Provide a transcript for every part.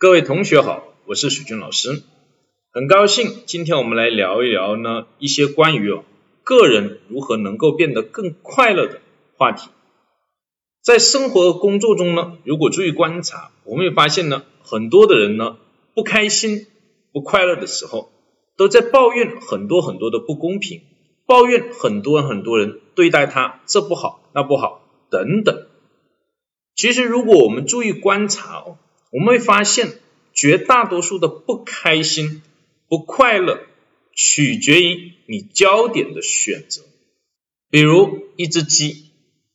各位同学好，我是许军老师，很高兴今天我们来聊一聊呢一些关于哦个人如何能够变得更快乐的话题。在生活和工作中呢，如果注意观察，我们会发现呢，很多的人呢不开心、不快乐的时候，都在抱怨很多很多的不公平，抱怨很多很多人对待他这不好那不好等等。其实如果我们注意观察哦。我们会发现，绝大多数的不开心、不快乐，取决于你焦点的选择。比如一只鸡，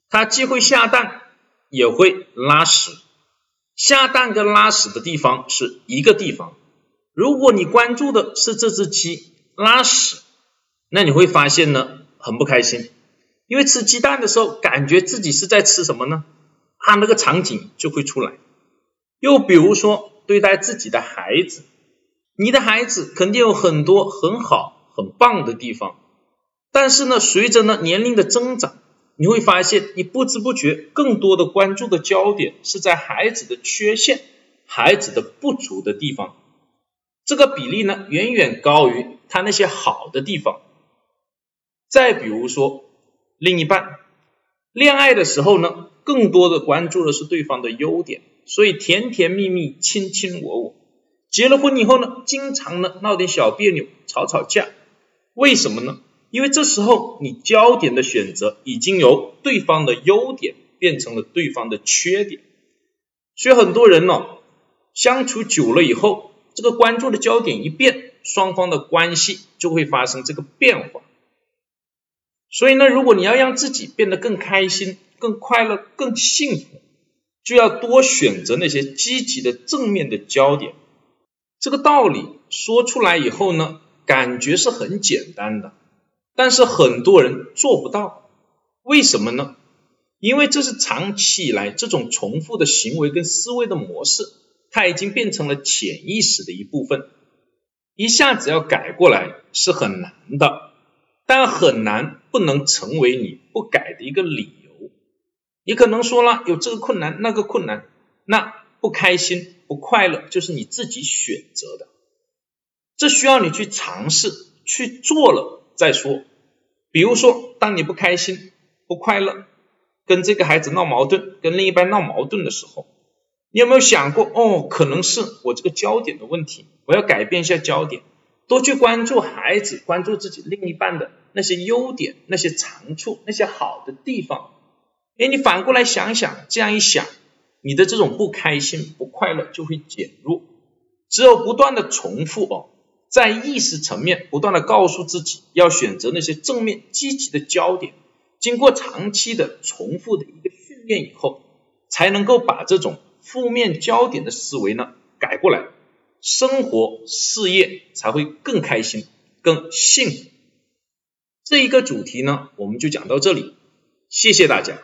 它既会下蛋，也会拉屎。下蛋跟拉屎的地方是一个地方。如果你关注的是这只鸡拉屎，那你会发现呢，很不开心，因为吃鸡蛋的时候，感觉自己是在吃什么呢？它，那个场景就会出来。又比如说，对待自己的孩子，你的孩子肯定有很多很好、很棒的地方，但是呢，随着呢年龄的增长，你会发现，你不知不觉更多的关注的焦点是在孩子的缺陷、孩子的不足的地方，这个比例呢远远高于他那些好的地方。再比如说，另一半恋爱的时候呢，更多的关注的是对方的优点。所以甜甜蜜蜜，卿卿我我。结了婚以后呢，经常呢闹点小别扭，吵吵架。为什么呢？因为这时候你焦点的选择已经由对方的优点变成了对方的缺点。所以很多人呢，相处久了以后，这个关注的焦点一变，双方的关系就会发生这个变化。所以呢，如果你要让自己变得更开心、更快乐、更幸福，就要多选择那些积极的正面的焦点。这个道理说出来以后呢，感觉是很简单的，但是很多人做不到。为什么呢？因为这是长期以来这种重复的行为跟思维的模式，它已经变成了潜意识的一部分。一下子要改过来是很难的，但很难不能成为你不改的一个理由。你可能说了有这个困难那个困难，那不开心不快乐就是你自己选择的，这需要你去尝试去做了再说。比如说，当你不开心不快乐，跟这个孩子闹矛盾，跟另一半闹矛盾的时候，你有没有想过哦，可能是我这个焦点的问题，我要改变一下焦点，多去关注孩子，关注自己另一半的那些优点、那些长处、那些好的地方。哎，你反过来想想，这样一想，你的这种不开心、不快乐就会减弱。只有不断的重复哦，在意识层面不断的告诉自己要选择那些正面、积极的焦点，经过长期的重复的一个训练以后，才能够把这种负面焦点的思维呢改过来，生活、事业才会更开心、更幸福。这一个主题呢，我们就讲到这里，谢谢大家。